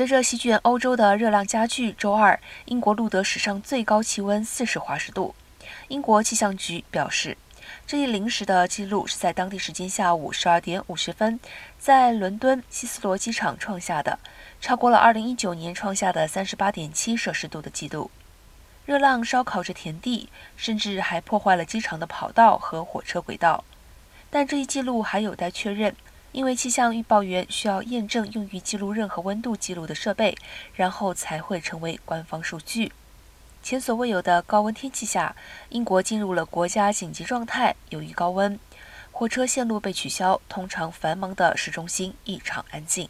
随着席卷欧洲的热浪加剧，周二，英国录得史上最高气温四十华氏度。英国气象局表示，这一临时的记录是在当地时间下午十二点五十分，在伦敦希斯罗机场创下的，超过了二零一九年创下的三十八点七摄氏度的记录。热浪烧烤着田地，甚至还破坏了机场的跑道和火车轨道。但这一记录还有待确认。因为气象预报员需要验证用于记录任何温度记录的设备，然后才会成为官方数据。前所未有的高温天气下，英国进入了国家紧急状态。由于高温，火车线路被取消，通常繁忙的市中心异常安静。